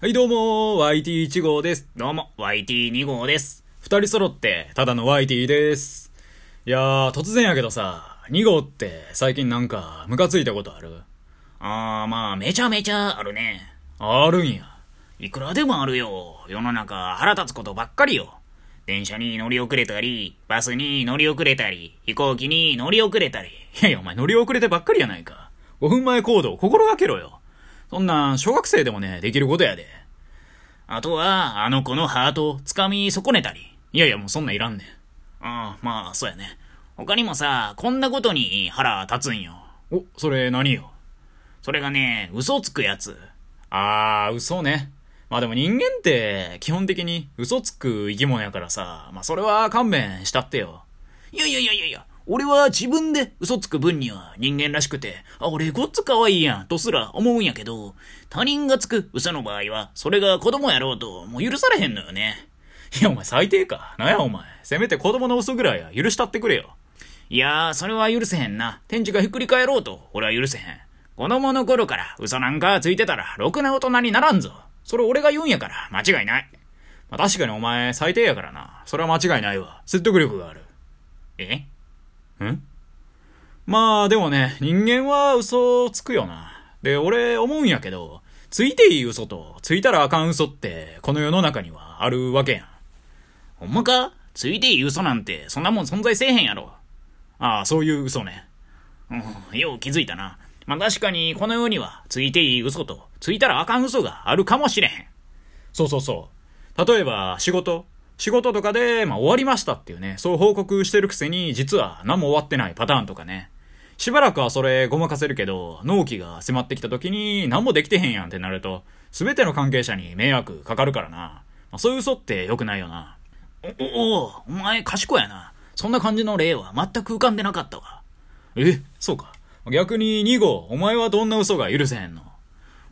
はいどうも、YT1 号です。どうも、YT2 号です。二人揃って、ただの YT です。いやー、突然やけどさ、2号って最近なんか、ムカついたことある？あー、まあ、めちゃめちゃあるね。あるんや。いくらでもあるよ。世の中腹立つことばっかりよ。電車に乗り遅れたり、バスに乗り遅れたり、飛行機に乗り遅れたり。いやいや、お前乗り遅れてばっかりやないか。5分前行動心がけろよ。そんなん、小学生でもね、できることやで。あとは、あの子のハートを掴み損ねたり。いやいや、もうそんなんいらんねん。あー、まあ、そうやね。他にもさ、こんなことに腹立つんよ。お、それ何よ？それがね、嘘つくやつ。あー、嘘ね。まあでも人間って、基本的に嘘つく生き物やからさ、まあそれは勘弁したってよ。いやいやいやいやいや、俺は自分で嘘つく分には人間らしくて、あ、俺ごっつ可愛いやん、とすら思うんやけど、他人がつく嘘の場合は、それが子供やろうと、もう許されへんのよね。いや、お前最低か。なんやお前。せめて子供の嘘ぐらいや許したってくれよ。いやー、それは許せへんな。天地がひっくり返ろうと、俺は許せへん。子供の頃から嘘なんかついてたら、ろくな大人にならんぞ。それ俺が言うんやから、間違いない。まあ確かにお前最低やからな。それは間違いないわ。説得力がある。え？ん？まあでもね、人間は嘘をつくよな。で、俺思うんやけど、ついていい嘘と、ついたらあかん嘘って、この世の中にはあるわけやん。ほんまか？ついていい嘘なんて、そんなもん存在せえへんやろ。ああ、そういう嘘ね。うん、よう気づいたな。まあ、確かに、この世には、ついていい嘘と、ついたらあかん嘘があるかもしれへん。そうそうそう。例えば、仕事。仕事とかで、まあ終わりましたっていうね、そう報告してるくせに、実は何も終わってないパターンとかね。しばらくはそれごまかせるけど、納期が迫ってきた時に何もできてへんやんってなると、すべての関係者に迷惑かかるからな。まあ、そういう嘘って良くないよな。お、お、おお前賢いやな。そんな感じの例は全く浮かんでなかったわ。え、そうか。逆に2号、お前はどんな嘘が許せへんの？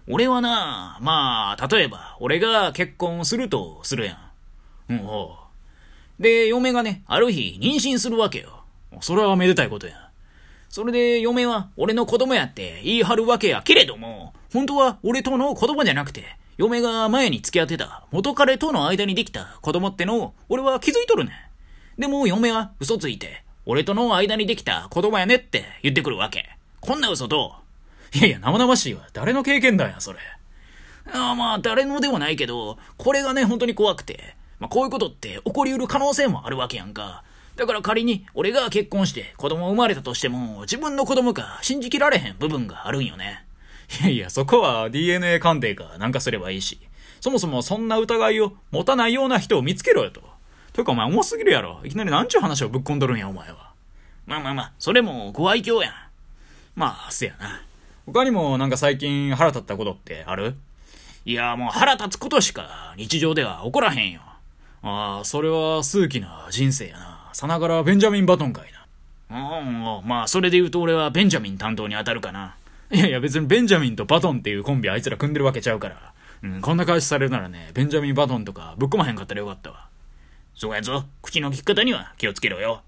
俺はな、まあ、例えば、俺が結婚するとするやん。うん、おうで、嫁がね、ある日、妊娠するわけよ。それはめでたいことや。それで、嫁は俺の子供やって言い張るわけやけれども、本当は俺との子供じゃなくて、嫁が前に付き合ってた元彼との間にできた子供ってのを、俺は気づいとるね。でも嫁は嘘ついて、俺との間にできた子供やねって言ってくるわけ。こんな嘘と、いやいや、生々しいわ。誰の経験談や、それ。あまあ、誰のでもないけど、これがね、本当に怖くて、まあ、こういうことって起こりうる可能性もあるわけやんか。だから仮に俺が結婚して子供生まれたとしても、自分の子供か信じきられへん部分があるんよね。いやいや、そこは DNA 鑑定かなんかすればいいし。そもそもそんな疑いを持たないような人を見つけろよと。というかお前重すぎるやろ。いきなりなんちゅう話をぶっ込んどるんや、お前は。まあまあまあ、それもご愛嬌やん。まあ、せやな。他にもなんか最近腹立ったことってある？いや、もう腹立つことしか日常では起こらへんよ。ああ、それは数奇な人生やな。さながらベンジャミン・バトンかいな。うん、まあ、それで言うと俺はベンジャミン担当に当たるかな。いやいや別にベンジャミンとバトンっていうコンビあいつら組んでるわけちゃうから。うん、こんな返しされるならね、ベンジャミン・バトンとかぶっ込まへんかったらよかったわ。そうやぞ。口の利き方には気をつけろよ。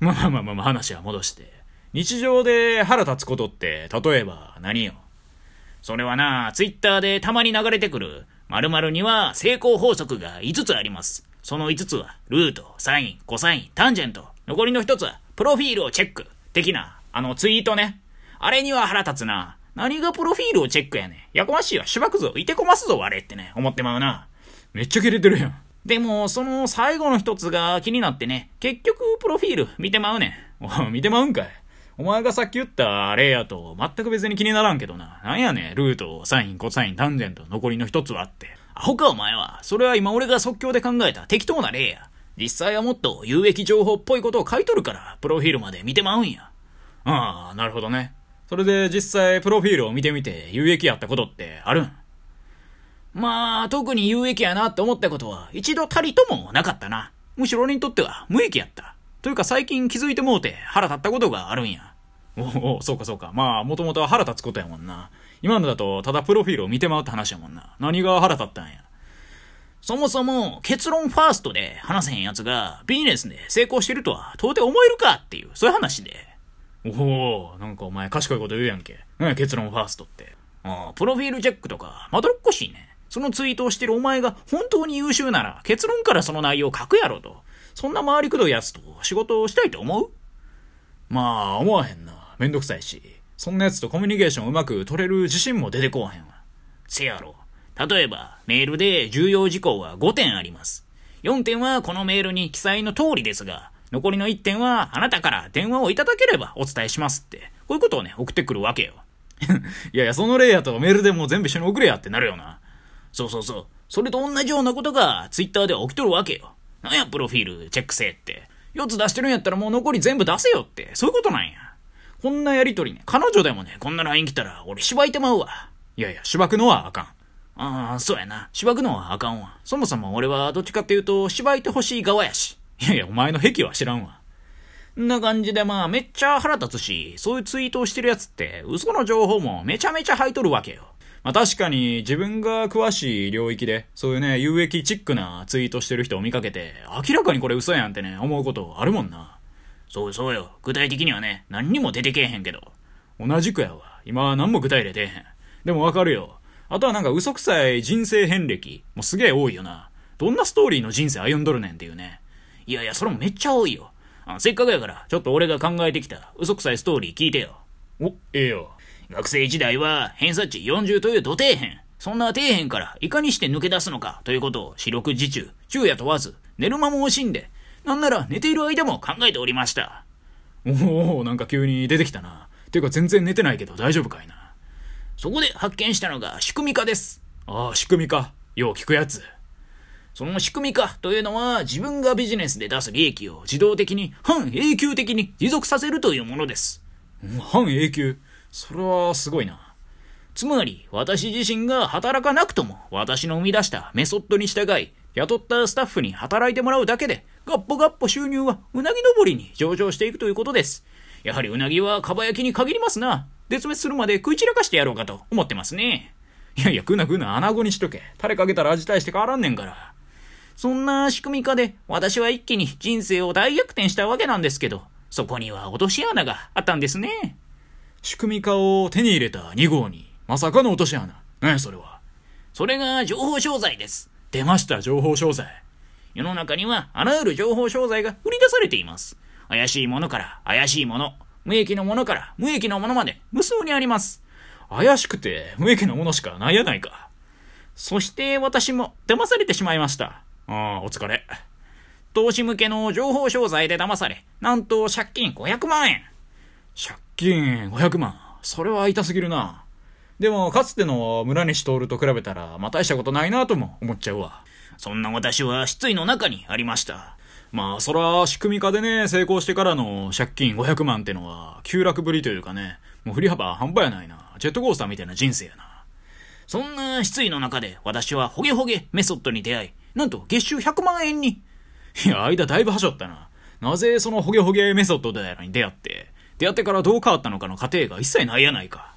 まあまあまあまあまあ話は戻して。日常で腹立つことって、例えば何よそれはな、ツイッターでたまに流れてくる、〇〇には成功法則が5つあります。その5つは、ルート、サイン、コサイン、タンジェント。残りの1つは、プロフィールをチェック。的な、あのツイートね。あれには腹立つな。何がプロフィールをチェックやねん。やこましいわ、しばくぞ、いてこますぞ、あれってね、思ってまうな。めっちゃキレてるやん。でも、その最後の一つが気になってね、結局、プロフィール見てまうねん。お見てまうんかい。お前がさっき言った例やと全く別に気にならんけどな。なんやねん、ルート、サイン、コサイン、タンジェント、残りの一つはって。アホかお前は。それは今俺が即興で考えた適当な例や。実際はもっと有益情報っぽいことを書いとるから、プロフィールまで見てまうんや。ああ、なるほどね。それで実際プロフィールを見てみて有益やったことってあるん？まあ、特に有益やなって思ったことは一度たりともなかったな。むしろ俺にとっては無益やった。というか最近気づいてもうて腹立ったことがあるんや。おお、そうかそうか。まあ、もともとは腹立つことやもんな。今のだと、ただプロフィールを見てまうって話やもんな。何が腹立ったんや。そもそも結論ファーストで話せへん奴がビジネスで成功してるとは到底思えるか？っていう、そういう話で。おお、なんかお前賢いこと言うやんけ。何や結論ファーストって。ああプロフィールチェックとか、まどろっこしいね。そのツイートをしてるお前が本当に優秀なら結論からその内容を書くやろと。そんな回りくどいやつと仕事をしたいと思う？まあ、思わへんな。めんどくさいし。そんなやつとコミュニケーションうまく取れる自信も出てこうへんわ。せやろ。例えば、メールで重要事項は5点あります。4点はこのメールに記載の通りですが、残りの1点はあなたから電話をいただければお伝えしますって、こういうことをね、送ってくるわけよ。いやいや、その例やとメールでもう全部一緒に送れやってなるよな。そうそうそう。それと同じようなことがツイッターでは起きとるわけよ。なんや、プロフィールチェックせえって。4つ出してるんやったらもう残り全部出せよって。そういうことなんや。こんなやりとりね、彼女でもね、こんな LINE 来たら俺芝居てまうわ。いやいや、芝くのはあかん。ああ、そうやな。芝くのはあかんわ。そもそも俺はどっちかっていうと、芝居てほしい側やし。いやいや、お前の癖は知らんわ。んな感じでまあめっちゃ腹立つし、そういうツイートをしてるやつって嘘の情報もめちゃめちゃ入っとるわけよ。まあ確かに自分が詳しい領域で、そういうね、有益チックなツイートしてる人を見かけて、明らかにこれ嘘やんってね、思うことあるもんな。そうそうよ。具体的にはね、何にも出てけえへんけど。同じくやわ。今は何も具体例出えへん。でもわかるよ。あとはなんか嘘くさい人生遍歴もすげえ多いよな。どんなストーリーの人生歩んどるねんっていうね。いやいや、それもめっちゃ多いよ。あせっかくやから、ちょっと俺が考えてきた嘘くさいストーリー聞いてよ。お、ええよ。学生時代は偏差値40という土底辺。そんな底辺からいかにして抜け出すのかということを四六時中、昼夜問わず、寝る間も惜しんで、なんなら寝ている間も考えておりました。おおなんか急に出てきたな。ていうか全然寝てないけど大丈夫かいな。そこで発見したのが仕組み化です。ああ、仕組み化。よう聞くやつ。その仕組み化というのは自分がビジネスで出す利益を自動的に半永久的に持続させるというものです。半永久？それはすごいな。つまり、私自身が働かなくとも、私の生み出したメソッドに従い、雇ったスタッフに働いてもらうだけで、ガッポガッポ収入はうなぎ登りに上場していくということです。やはりうなぎはかば焼きに限りますな。絶滅するまで食い散らかしてやろうかと思ってますね。いやいや、食うな食うな、穴子にしとけ。タレかけたら味大して変わらんねんから。そんな仕組み化で私は一気に人生を大逆転したわけなんですけど、そこには落とし穴があったんですね。仕組み化を手に入れた2号に、まさかの落とし穴。何やそれは。それが情報商材です。出ました、情報商材。世の中にはあらゆる情報商材が売り出されています。怪しいものから怪しいもの、無益のものから無益のものまで無数にあります。怪しくて無益なものしかないやないか。そして私も騙されてしまいました。ああ、お疲れ。投資向けの情報商材で騙され、なんと借金500万円。借金500万。それは痛すぎるな。でも、かつての村西徹と比べたら、まあ大したことないなとも思っちゃうわ。そんな私は失意の中にありました。まあ、そら、仕組み化でね、成功してからの借金500万ってのは、急落ぶりというかね、もう振り幅半端やないな。ジェットコースターみたいな人生やな。そんな失意の中で、私はホゲホゲメソッドに出会い、なんと月収100万円に。いや、間だいぶはしょったな。なぜそのホゲホゲメソッドでに出会って、出会ってからどう変わったのかの過程が一切ないやないか。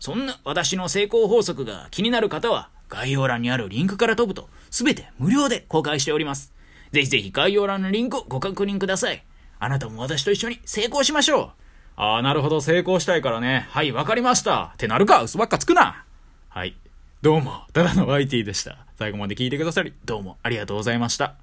そんな私の成功法則が気になる方は、概要欄にあるリンクから飛ぶと、すべて無料で公開しております。ぜひぜひ概要欄のリンクをご確認ください。あなたも私と一緒に成功しましょう。ああ、なるほど、成功したいからね。はい、わかりました。ってなるか、嘘ばっかつくな。はい。どうも、ただの YT でした。最後まで聞いてくださり、どうもありがとうございました。